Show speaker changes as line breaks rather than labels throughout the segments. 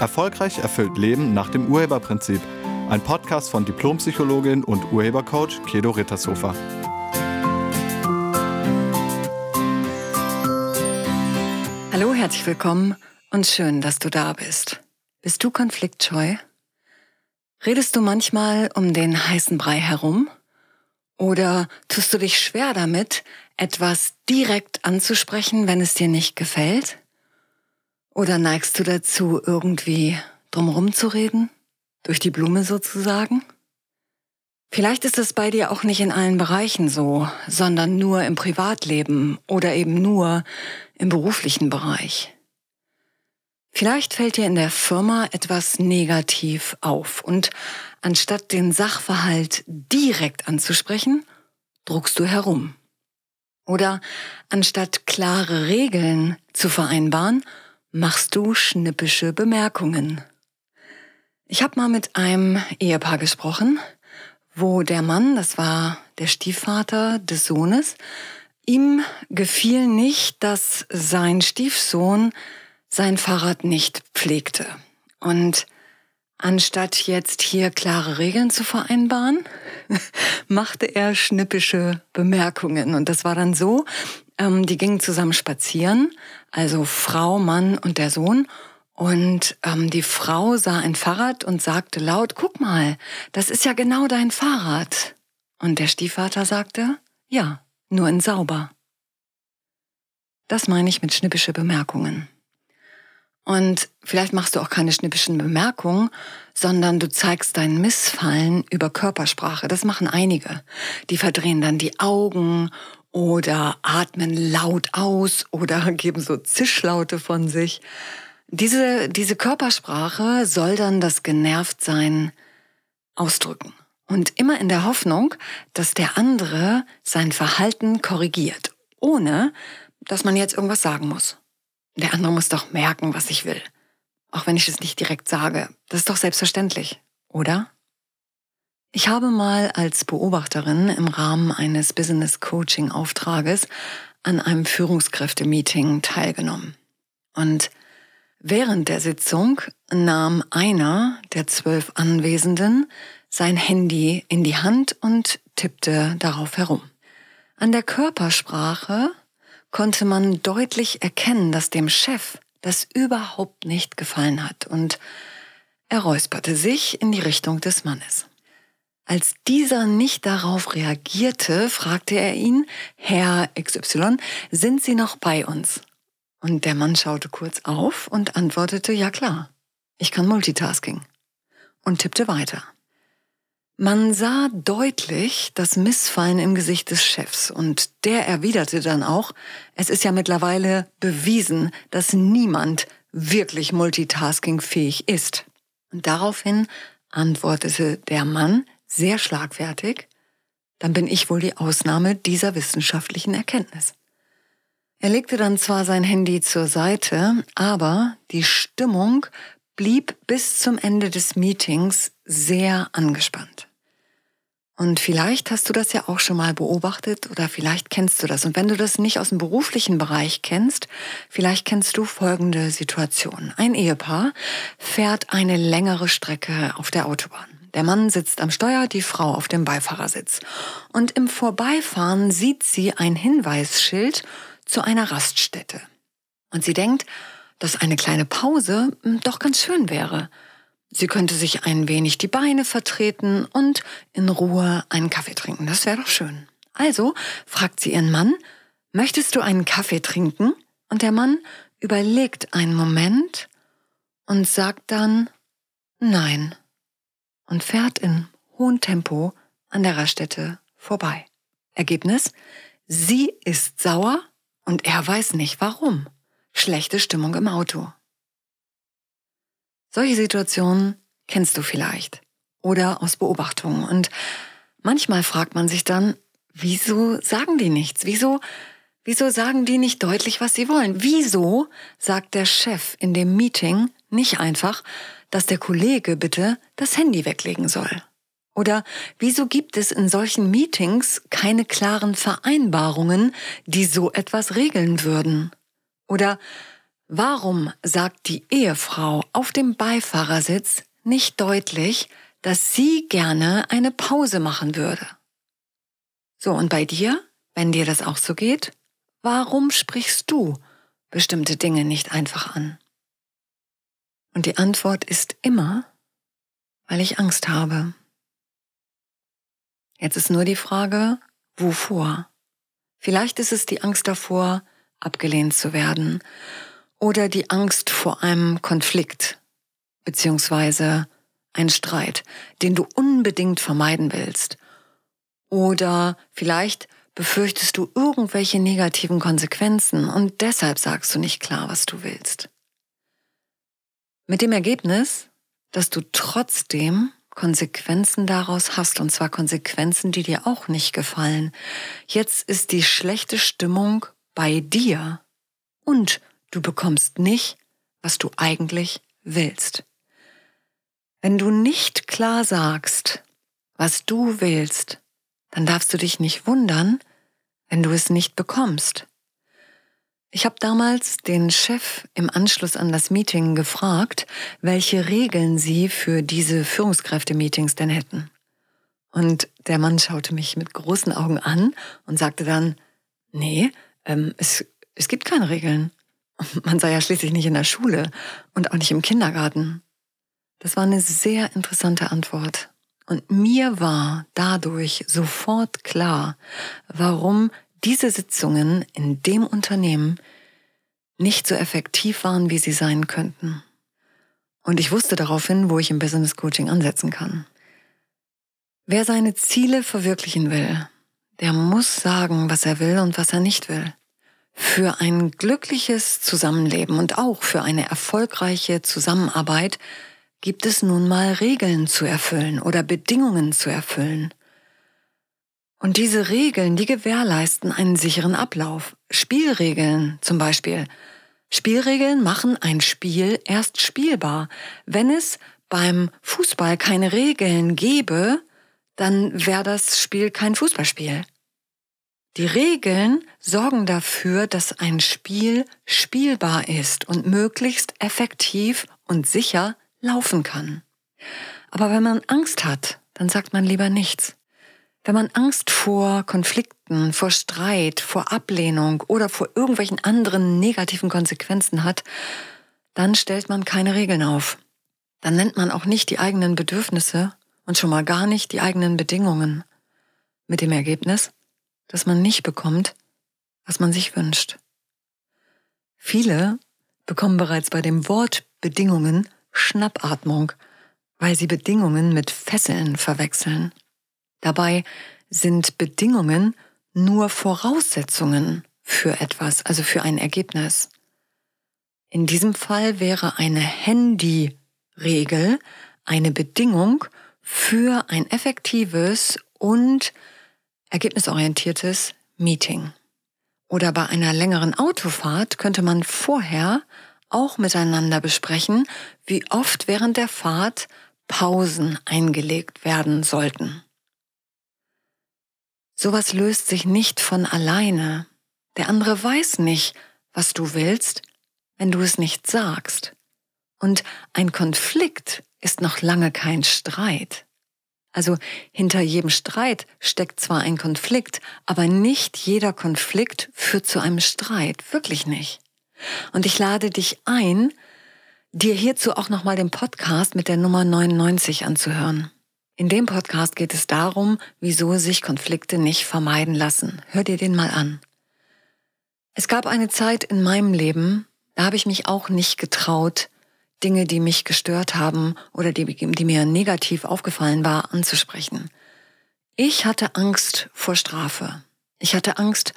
Erfolgreich erfüllt Leben nach dem Urheberprinzip. Ein Podcast von Diplompsychologin und Urhebercoach Kedo Rittershofer.
Hallo, herzlich willkommen und schön, dass du da bist. Bist du konfliktscheu? Redest du manchmal um den heißen Brei herum? Oder tust du dich schwer damit, etwas direkt anzusprechen, wenn es dir nicht gefällt? Oder neigst du dazu, irgendwie drumherum zu reden? Durch die Blume sozusagen? Vielleicht ist es bei dir auch nicht in allen Bereichen so, sondern nur im Privatleben oder eben nur im beruflichen Bereich. Vielleicht fällt dir in der Firma etwas negativ auf und anstatt den Sachverhalt direkt anzusprechen, druckst du herum. Oder anstatt klare Regeln zu vereinbaren, machst du schnippische Bemerkungen. Ich habe mal mit einem Ehepaar gesprochen, wo der Mann, das war der Stiefvater des Sohnes, ihm gefiel nicht, dass sein Stiefsohn sein Fahrrad nicht pflegte. Und anstatt jetzt hier klare Regeln zu vereinbaren, machte er schnippische Bemerkungen. Und das war dann so, ähm, die gingen zusammen spazieren, also Frau, Mann und der Sohn. Und ähm, die Frau sah ein Fahrrad und sagte laut, guck mal, das ist ja genau dein Fahrrad. Und der Stiefvater sagte, ja, nur in sauber. Das meine ich mit schnippische Bemerkungen. Und vielleicht machst du auch keine schnippischen Bemerkungen, sondern du zeigst dein Missfallen über Körpersprache. Das machen einige. Die verdrehen dann die Augen oder atmen laut aus oder geben so Zischlaute von sich. Diese, diese Körpersprache soll dann das Genervtsein ausdrücken. Und immer in der Hoffnung, dass der andere sein Verhalten korrigiert, ohne dass man jetzt irgendwas sagen muss. Der andere muss doch merken, was ich will. Auch wenn ich es nicht direkt sage. Das ist doch selbstverständlich, oder? Ich habe mal als Beobachterin im Rahmen eines Business Coaching Auftrages an einem Führungskräftemeeting teilgenommen. Und während der Sitzung nahm einer der zwölf Anwesenden sein Handy in die Hand und tippte darauf herum. An der Körpersprache konnte man deutlich erkennen, dass dem Chef das überhaupt nicht gefallen hat und er räusperte sich in die Richtung des Mannes. Als dieser nicht darauf reagierte, fragte er ihn, Herr XY, sind Sie noch bei uns? Und der Mann schaute kurz auf und antwortete, ja klar, ich kann Multitasking. Und tippte weiter. Man sah deutlich das Missfallen im Gesicht des Chefs und der erwiderte dann auch, es ist ja mittlerweile bewiesen, dass niemand wirklich multitaskingfähig ist. Und daraufhin antwortete der Mann sehr schlagfertig, dann bin ich wohl die Ausnahme dieser wissenschaftlichen Erkenntnis. Er legte dann zwar sein Handy zur Seite, aber die Stimmung blieb bis zum Ende des Meetings sehr angespannt. Und vielleicht hast du das ja auch schon mal beobachtet oder vielleicht kennst du das. Und wenn du das nicht aus dem beruflichen Bereich kennst, vielleicht kennst du folgende Situation. Ein Ehepaar fährt eine längere Strecke auf der Autobahn. Der Mann sitzt am Steuer, die Frau auf dem Beifahrersitz. Und im Vorbeifahren sieht sie ein Hinweisschild zu einer Raststätte. Und sie denkt, dass eine kleine Pause hm, doch ganz schön wäre. Sie könnte sich ein wenig die Beine vertreten und in Ruhe einen Kaffee trinken. Das wäre doch schön. Also fragt sie ihren Mann, möchtest du einen Kaffee trinken? Und der Mann überlegt einen Moment und sagt dann Nein und fährt in hohem Tempo an der Raststätte vorbei. Ergebnis? Sie ist sauer und er weiß nicht warum. Schlechte Stimmung im Auto. Solche Situationen kennst du vielleicht oder aus Beobachtungen. Und manchmal fragt man sich dann, wieso sagen die nichts? Wieso, wieso sagen die nicht deutlich, was sie wollen? Wieso sagt der Chef in dem Meeting nicht einfach, dass der Kollege bitte das Handy weglegen soll? Oder wieso gibt es in solchen Meetings keine klaren Vereinbarungen, die so etwas regeln würden? Oder Warum sagt die Ehefrau auf dem Beifahrersitz nicht deutlich, dass sie gerne eine Pause machen würde? So, und bei dir, wenn dir das auch so geht, warum sprichst du bestimmte Dinge nicht einfach an? Und die Antwort ist immer, weil ich Angst habe. Jetzt ist nur die Frage, wovor? Vielleicht ist es die Angst davor, abgelehnt zu werden oder die Angst vor einem Konflikt beziehungsweise ein Streit, den du unbedingt vermeiden willst. Oder vielleicht befürchtest du irgendwelche negativen Konsequenzen und deshalb sagst du nicht klar, was du willst. Mit dem Ergebnis, dass du trotzdem Konsequenzen daraus hast, und zwar Konsequenzen, die dir auch nicht gefallen. Jetzt ist die schlechte Stimmung bei dir und Du bekommst nicht, was du eigentlich willst. Wenn du nicht klar sagst, was du willst, dann darfst du dich nicht wundern, wenn du es nicht bekommst. Ich habe damals den Chef im Anschluss an das Meeting gefragt, welche Regeln sie für diese Führungskräfte-Meetings denn hätten. Und der Mann schaute mich mit großen Augen an und sagte dann, nee, ähm, es, es gibt keine Regeln. Man sei ja schließlich nicht in der Schule und auch nicht im Kindergarten. Das war eine sehr interessante Antwort. Und mir war dadurch sofort klar, warum diese Sitzungen in dem Unternehmen nicht so effektiv waren, wie sie sein könnten. Und ich wusste daraufhin, wo ich im Business Coaching ansetzen kann. Wer seine Ziele verwirklichen will, der muss sagen, was er will und was er nicht will. Für ein glückliches Zusammenleben und auch für eine erfolgreiche Zusammenarbeit gibt es nun mal Regeln zu erfüllen oder Bedingungen zu erfüllen. Und diese Regeln, die gewährleisten einen sicheren Ablauf. Spielregeln zum Beispiel. Spielregeln machen ein Spiel erst spielbar. Wenn es beim Fußball keine Regeln gäbe, dann wäre das Spiel kein Fußballspiel. Die Regeln sorgen dafür, dass ein Spiel spielbar ist und möglichst effektiv und sicher laufen kann. Aber wenn man Angst hat, dann sagt man lieber nichts. Wenn man Angst vor Konflikten, vor Streit, vor Ablehnung oder vor irgendwelchen anderen negativen Konsequenzen hat, dann stellt man keine Regeln auf. Dann nennt man auch nicht die eigenen Bedürfnisse und schon mal gar nicht die eigenen Bedingungen. Mit dem Ergebnis, dass man nicht bekommt, was man sich wünscht. Viele bekommen bereits bei dem Wort Bedingungen Schnappatmung, weil sie Bedingungen mit Fesseln verwechseln. Dabei sind Bedingungen nur Voraussetzungen für etwas, also für ein Ergebnis. In diesem Fall wäre eine Handy-Regel eine Bedingung für ein effektives und ergebnisorientiertes Meeting. Oder bei einer längeren Autofahrt könnte man vorher auch miteinander besprechen, wie oft während der Fahrt Pausen eingelegt werden sollten. Sowas löst sich nicht von alleine. Der andere weiß nicht, was du willst, wenn du es nicht sagst. Und ein Konflikt ist noch lange kein Streit. Also hinter jedem Streit steckt zwar ein Konflikt, aber nicht jeder Konflikt führt zu einem Streit, wirklich nicht. Und ich lade dich ein, dir hierzu auch nochmal den Podcast mit der Nummer 99 anzuhören. In dem Podcast geht es darum, wieso sich Konflikte nicht vermeiden lassen. Hör dir den mal an. Es gab eine Zeit in meinem Leben, da habe ich mich auch nicht getraut, Dinge, die mich gestört haben oder die, die mir negativ aufgefallen war, anzusprechen. Ich hatte Angst vor Strafe. Ich hatte Angst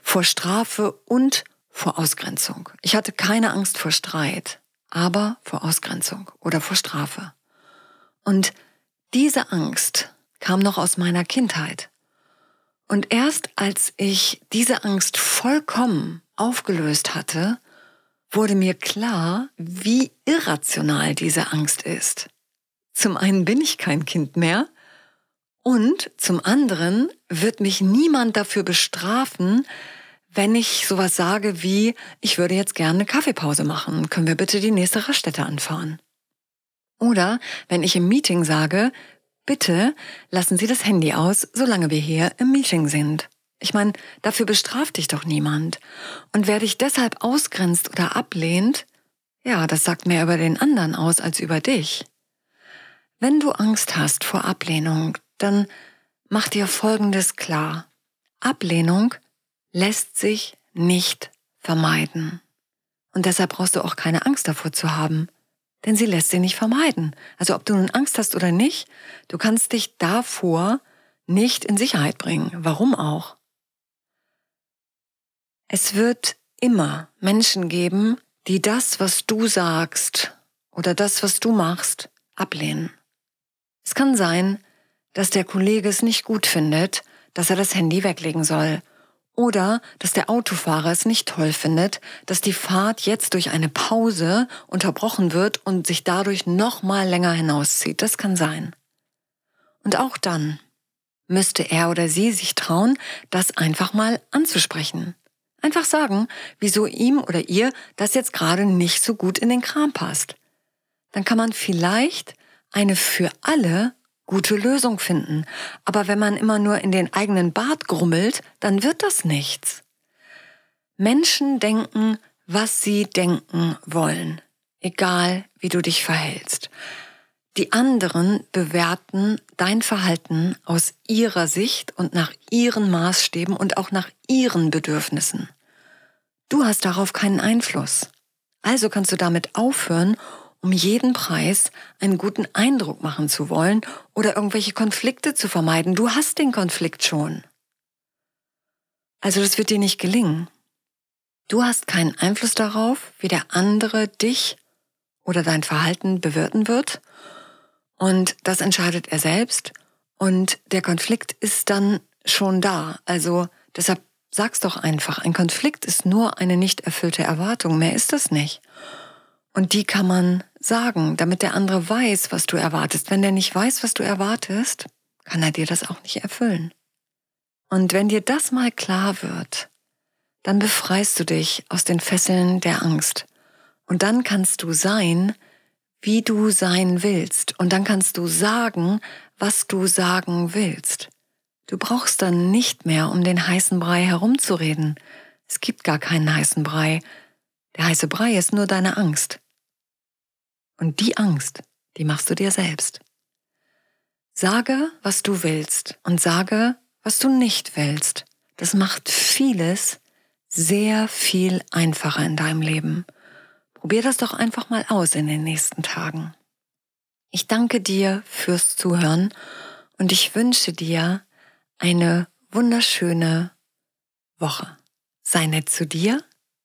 vor Strafe und vor Ausgrenzung. Ich hatte keine Angst vor Streit, aber vor Ausgrenzung oder vor Strafe. Und diese Angst kam noch aus meiner Kindheit. Und erst als ich diese Angst vollkommen aufgelöst hatte, wurde mir klar, wie irrational diese Angst ist. Zum einen bin ich kein Kind mehr und zum anderen wird mich niemand dafür bestrafen, wenn ich sowas sage wie, ich würde jetzt gerne eine Kaffeepause machen, können wir bitte die nächste Raststätte anfahren? Oder wenn ich im Meeting sage, bitte lassen Sie das Handy aus, solange wir hier im Meeting sind. Ich meine, dafür bestraft dich doch niemand. Und wer dich deshalb ausgrenzt oder ablehnt, ja, das sagt mehr über den anderen aus als über dich. Wenn du Angst hast vor Ablehnung, dann mach dir Folgendes klar. Ablehnung lässt sich nicht vermeiden. Und deshalb brauchst du auch keine Angst davor zu haben, denn sie lässt sich nicht vermeiden. Also ob du nun Angst hast oder nicht, du kannst dich davor nicht in Sicherheit bringen. Warum auch? Es wird immer Menschen geben, die das, was du sagst oder das, was du machst, ablehnen. Es kann sein, dass der Kollege es nicht gut findet, dass er das Handy weglegen soll. Oder dass der Autofahrer es nicht toll findet, dass die Fahrt jetzt durch eine Pause unterbrochen wird und sich dadurch noch mal länger hinauszieht. Das kann sein. Und auch dann müsste er oder sie sich trauen, das einfach mal anzusprechen. Einfach sagen, wieso ihm oder ihr das jetzt gerade nicht so gut in den Kram passt. Dann kann man vielleicht eine für alle gute Lösung finden. Aber wenn man immer nur in den eigenen Bart grummelt, dann wird das nichts. Menschen denken, was sie denken wollen, egal wie du dich verhältst. Die anderen bewerten dein Verhalten aus ihrer Sicht und nach ihren Maßstäben und auch nach ihren Bedürfnissen. Du hast darauf keinen Einfluss. Also kannst du damit aufhören um jeden Preis einen guten Eindruck machen zu wollen oder irgendwelche Konflikte zu vermeiden. Du hast den Konflikt schon. Also das wird dir nicht gelingen. Du hast keinen Einfluss darauf, wie der andere dich oder dein Verhalten bewirten wird. Und das entscheidet er selbst. Und der Konflikt ist dann schon da. Also deshalb sag's doch einfach, ein Konflikt ist nur eine nicht erfüllte Erwartung. Mehr ist es nicht. Und die kann man sagen, damit der andere weiß, was du erwartest. Wenn der nicht weiß, was du erwartest, kann er dir das auch nicht erfüllen. Und wenn dir das mal klar wird, dann befreist du dich aus den Fesseln der Angst. Und dann kannst du sein, wie du sein willst. Und dann kannst du sagen, was du sagen willst. Du brauchst dann nicht mehr um den heißen Brei herumzureden. Es gibt gar keinen heißen Brei. Der heiße Brei ist nur deine Angst. Und die Angst, die machst du dir selbst. Sage, was du willst und sage, was du nicht willst. Das macht vieles sehr viel einfacher in deinem Leben. Probier das doch einfach mal aus in den nächsten Tagen. Ich danke dir fürs Zuhören und ich wünsche dir eine wunderschöne Woche. Sei nett zu dir